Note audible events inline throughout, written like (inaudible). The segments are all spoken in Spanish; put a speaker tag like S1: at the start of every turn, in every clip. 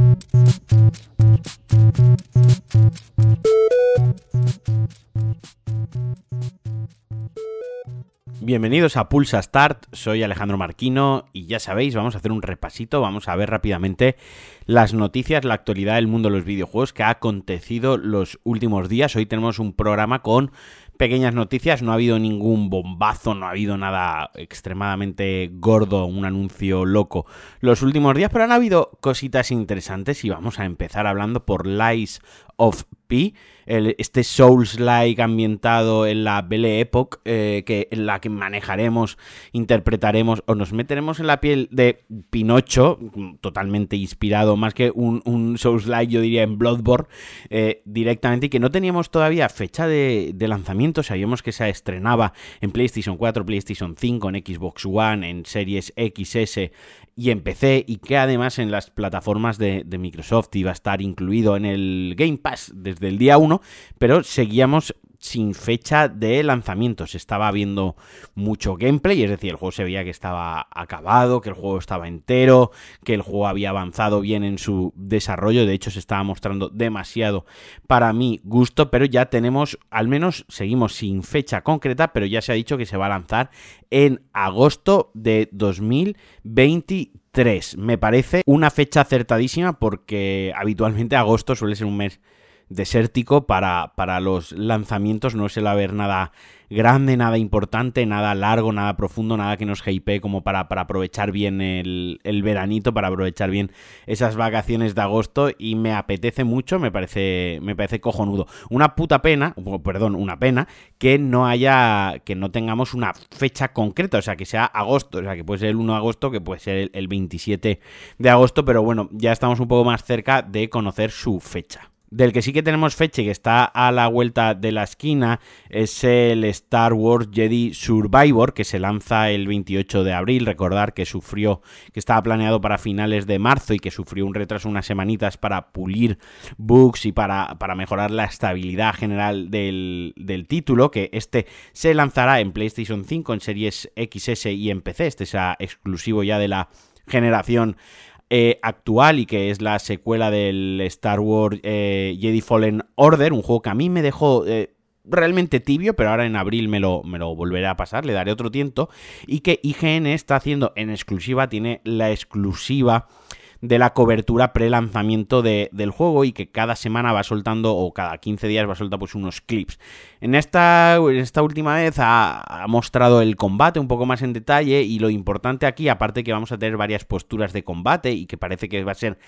S1: Thank you. Bienvenidos a Pulsa Start, soy Alejandro Marquino y ya sabéis, vamos a hacer un repasito, vamos a ver rápidamente las noticias, la actualidad del mundo de los videojuegos que ha acontecido los últimos días. Hoy tenemos un programa con pequeñas noticias, no ha habido ningún bombazo, no ha habido nada extremadamente gordo, un anuncio loco los últimos días, pero han habido cositas interesantes y vamos a empezar hablando por Lies of P, este Souls-like ambientado en la Belle Époque, eh, que, en la que manejaremos, interpretaremos o nos meteremos en la piel de Pinocho, totalmente inspirado, más que un, Souls-like, yo diría en Bloodborne, eh, directamente, y que no teníamos todavía fecha de, de, lanzamiento, sabíamos que se estrenaba en PlayStation 4, PlayStation 5, en Xbox One, en Series XS y en PC, y que además en las plataformas de, de Microsoft iba a estar incluido en el Game Pass desde el día 1, pero seguíamos sin fecha de lanzamiento. Se estaba viendo mucho gameplay, es decir, el juego se veía que estaba acabado, que el juego estaba entero, que el juego había avanzado bien en su desarrollo. De hecho, se estaba mostrando demasiado para mi gusto, pero ya tenemos, al menos seguimos sin fecha concreta, pero ya se ha dicho que se va a lanzar en agosto de 2023. Me parece una fecha acertadísima porque habitualmente agosto suele ser un mes desértico para, para los lanzamientos, no suele haber nada grande, nada importante, nada largo, nada profundo, nada que nos hype como para, para aprovechar bien el, el, veranito, para aprovechar bien esas vacaciones de agosto. Y me apetece mucho, me parece, me parece cojonudo. Una puta pena, perdón, una pena que no haya, que no tengamos una fecha concreta, o sea, que sea agosto, o sea, que puede ser el 1 de agosto, que puede ser el, el 27 de agosto, pero bueno, ya estamos un poco más cerca de conocer su fecha. Del que sí que tenemos fecha y que está a la vuelta de la esquina es el Star Wars Jedi Survivor que se lanza el 28 de abril. Recordar que sufrió, que estaba planeado para finales de marzo y que sufrió un retraso unas semanitas para pulir bugs y para, para mejorar la estabilidad general del, del, título. Que este se lanzará en PlayStation 5, en series XS y en PC. Este será exclusivo ya de la generación eh, actual y que es la secuela del Star Wars eh, Jedi Fallen Order, un juego que a mí me dejó eh, realmente tibio, pero ahora en abril me lo, me lo volveré a pasar, le daré otro tiento, y que IGN está haciendo en exclusiva, tiene la exclusiva de la cobertura pre-lanzamiento de, del juego y que cada semana va soltando o cada 15 días va soltando pues unos clips. En esta, esta última vez ha, mostrado el combate un poco más en detalle y lo importante aquí, aparte que vamos a tener varias posturas de combate y que parece que va a ser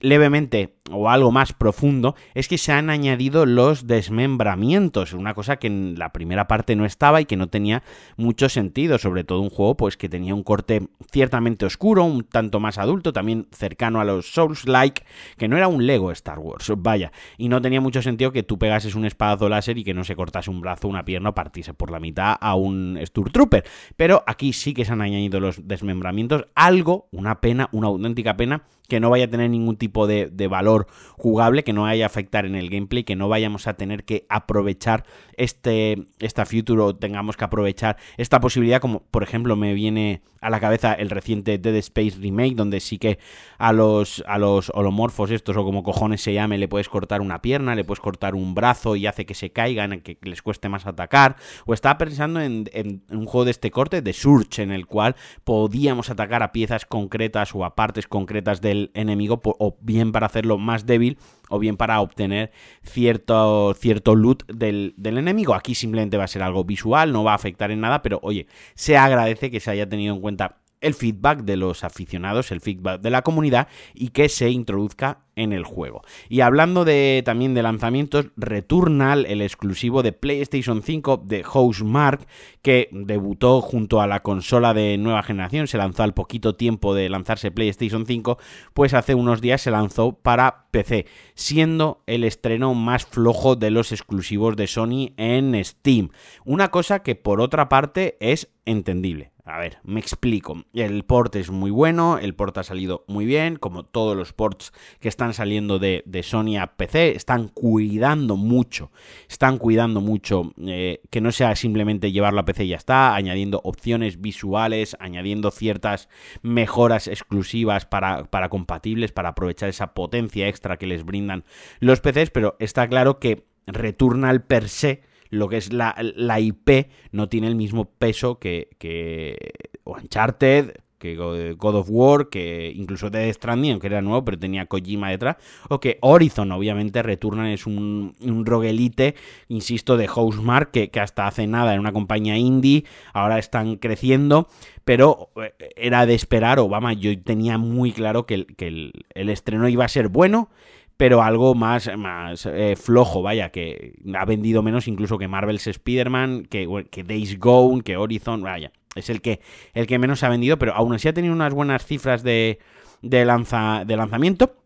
S1: levemente o algo más profundo es que se han añadido los desmembramientos, una cosa que en la primera parte no estaba y que no tenía mucho sentido, sobre todo un juego pues que tenía un corte ciertamente oscuro, un tanto más adulto, también cercano a los Souls-like, que no era un Lego Star Wars, vaya, y no tenía mucho sentido que tú pegases un espadazo láser y que no se cortase un brazo, una pierna o partiese por la mitad a un Sturmtrooper, pero aquí sí que se han añadido los desmembramientos, algo, una pena, una auténtica pena, que no vaya a tener ningún tipo de, valor jugable, que no vaya a afectar en el gameplay, que no vayamos a tener que aprovechar este, esta future o tengamos que aprovechar esta posibilidad, como por ejemplo me viene a la cabeza el reciente Dead Space Remake, donde sí que a los, a los holomorfos estos o como cojones se llame, le puedes cortar una pierna, le puedes cortar un brazo y hace que se caigan, que les cueste más atacar. O estaba pensando en, un juego de este corte, de Surge, en el cual podíamos atacar a piezas concretas o a partes concretas del enemigo, bien para hacerlo más débil o bien para obtener cierto, cierto loot del, del, enemigo. Aquí simplemente va a ser algo visual, no va a afectar en nada, pero oye, se agradece que se haya tenido en cuenta el feedback de los aficionados, el feedback de la comunidad y que se introduzca en el juego. Y hablando de también de lanzamientos, Returnal, el exclusivo de PlayStation 5 de Housemark, que debutó junto a la consola de nueva generación, se lanzó al poquito tiempo de lanzarse PlayStation 5, pues hace unos días se lanzó para PC, siendo el estreno más flojo de los exclusivos de Sony en Steam. Una cosa que por otra parte es entendible. A ver, me explico. El port es muy bueno, el port ha salido muy bien, como todos los ports que están saliendo de, Sony a PC, están cuidando mucho, están cuidando mucho eh, que no sea simplemente llevarlo a PC y ya está, añadiendo opciones visuales, añadiendo ciertas mejoras exclusivas para, para compatibles, para aprovechar esa potencia extra que les brindan los PCs, pero está claro que Returnal per se lo que es la, IP no tiene el mismo peso que, que Uncharted, que God of War, que incluso Death Stranding, aunque era nuevo, pero tenía Kojima detrás, o que Horizon, obviamente, Returnal es un, un roguelite, insisto, de Housemark, que, que hasta hace nada en una compañía indie, ahora están creciendo, pero eh, era de esperar, Obama, yo tenía muy claro que, que el, el estreno iba a ser bueno, pero algo más, más eh, flojo, vaya, que ha vendido menos incluso que Marvel's Spider-Man, que, que Days Gone, que Horizon, vaya, es el que, el que menos ha vendido, pero aún así ha tenido unas buenas cifras de, de, lanza, de lanzamiento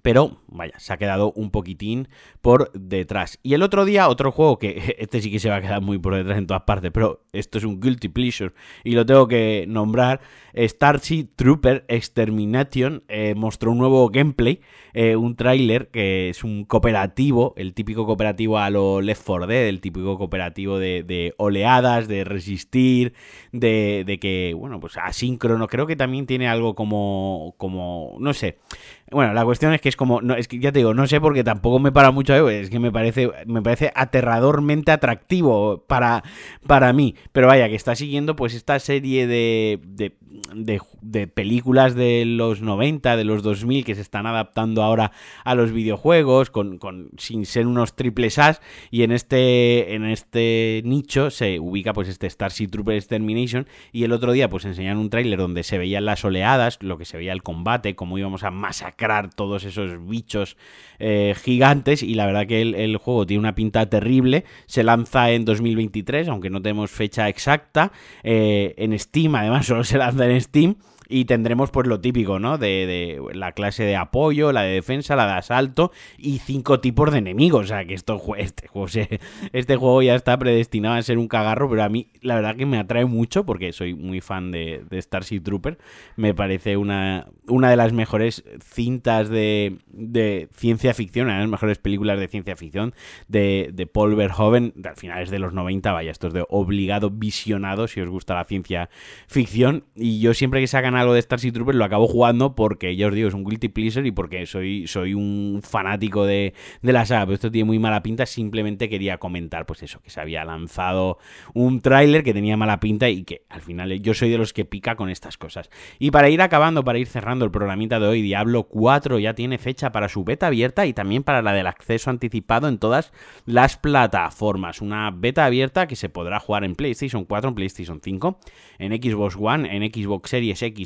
S1: pero vaya, se ha quedado un poquitín por detrás. Y el otro día, otro juego que (laughs) este sí que se va a quedar muy por detrás en todas partes, pero esto es un guilty pleasure y lo tengo que nombrar. Starship Trooper Extermination eh, mostró un nuevo gameplay, eh, un tráiler que es un cooperativo, el típico cooperativo a lo Left 4 Dead, el típico cooperativo de, oleadas, de resistir, de, de, que, bueno, pues asíncrono. Creo que también tiene algo como, como, no sé. Bueno, la cuestión es que es como, es que ya te digo, no sé porque tampoco me para mucho, es que me parece, me parece aterradormente atractivo para, para mí. Pero vaya, que está siguiendo pues esta serie de, de, de, películas de los 90, de los 2000 que se están adaptando ahora a los videojuegos con, sin ser unos triples as y en este, en este nicho se ubica pues este Starship Trooper Extermination y el otro día pues enseñaron un tráiler donde se veían las oleadas, lo que se veía el combate, cómo íbamos a masacrar todos esos bichos eh, gigantes y la verdad que el, juego tiene una pinta terrible. Se lanza en 2023, aunque no tenemos fecha exacta. Eh, en Steam, además, (laughs) solo se lanza en Steam. Y tendremos pues lo típico, ¿no? De, la clase de apoyo, la de defensa, la de asalto y cinco tipos de enemigos. O sea, que esto, este, juego, (laughs) este juego ya está predestinado a ser un cagarro, pero a mí la verdad que me atrae mucho porque soy muy fan de, de Starship Trooper. Me parece una, una de las mejores cintas de, de ciencia ficción, una de las mejores películas de ciencia ficción de, de Paul Verhoeven, al finales de los 90, vaya, esto es de obligado visionado si os gusta la ciencia ficción. Y yo siempre que sacan algo de Starship Troopers lo acabo jugando porque, ya os digo, es un guilty pleasure y porque soy, soy un fanático de, de la saga, pero esto tiene muy mala pinta, simplemente quería comentar, pues eso, que se había lanzado un tráiler que tenía mala pinta y que al final yo soy de los que pica con estas cosas. Y para ir acabando, para ir cerrando el programita de hoy, Diablo 4 ya tiene fecha para su beta abierta y también para la del acceso anticipado en todas las plataformas. Una beta abierta que se podrá jugar en PlayStation 4, en PlayStation 5, en Xbox One, en Xbox Series X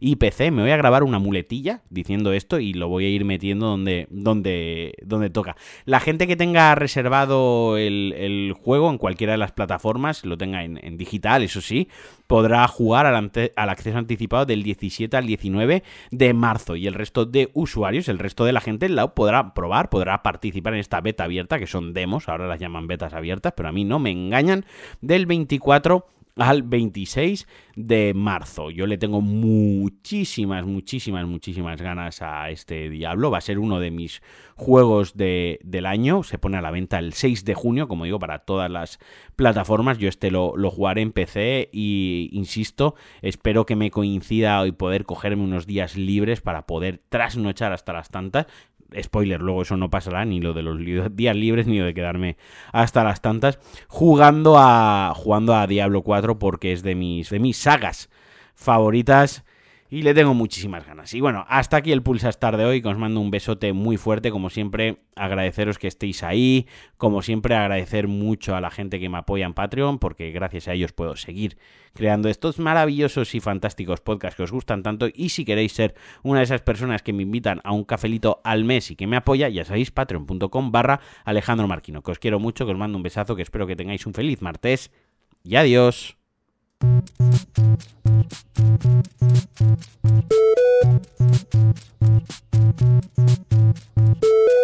S1: y PC. Me voy a grabar una muletilla diciendo esto y lo voy a ir metiendo donde, donde, donde toca. La gente que tenga reservado el, juego en cualquiera de las plataformas, lo tenga en, digital, eso sí, podrá jugar al, al, acceso anticipado del 17 al 19 de marzo. Y el resto de usuarios, el resto de la gente, la podrá probar, podrá participar en esta beta abierta, que son demos, ahora las llaman betas abiertas, pero a mí no me engañan, del 24 al 26 de marzo. Yo le tengo muchísimas, muchísimas, muchísimas ganas a este Diablo. Va a ser uno de mis juegos de, del año. Se pone a la venta el 6 de junio, como digo, para todas las plataformas. Yo este lo, lo jugaré en PC y, insisto, espero que me coincida y poder cogerme unos días libres para poder trasnochar hasta las tantas spoiler, luego eso no pasará, ni lo de los (laughs) días libres, ni lo de quedarme hasta las tantas, jugando a, jugando a Diablo 4 porque es de mis, de mis sagas favoritas y le tengo muchísimas ganas. Y bueno, hasta aquí el Pulsastar de hoy, que os mando un besote muy fuerte, como siempre, agradeceros que estéis ahí, como siempre, agradecer mucho a la gente que me apoya en Patreon, porque gracias a ellos puedo seguir creando estos maravillosos y fantásticos podcasts que os gustan tanto, y si queréis ser una de esas personas que me invitan a un cafelito al mes y que me apoya, ya sabéis, patreon.com barra Alejandro Marquino, que os quiero mucho, que os mando un besazo, que espero que tengáis un feliz martes, y adiós. you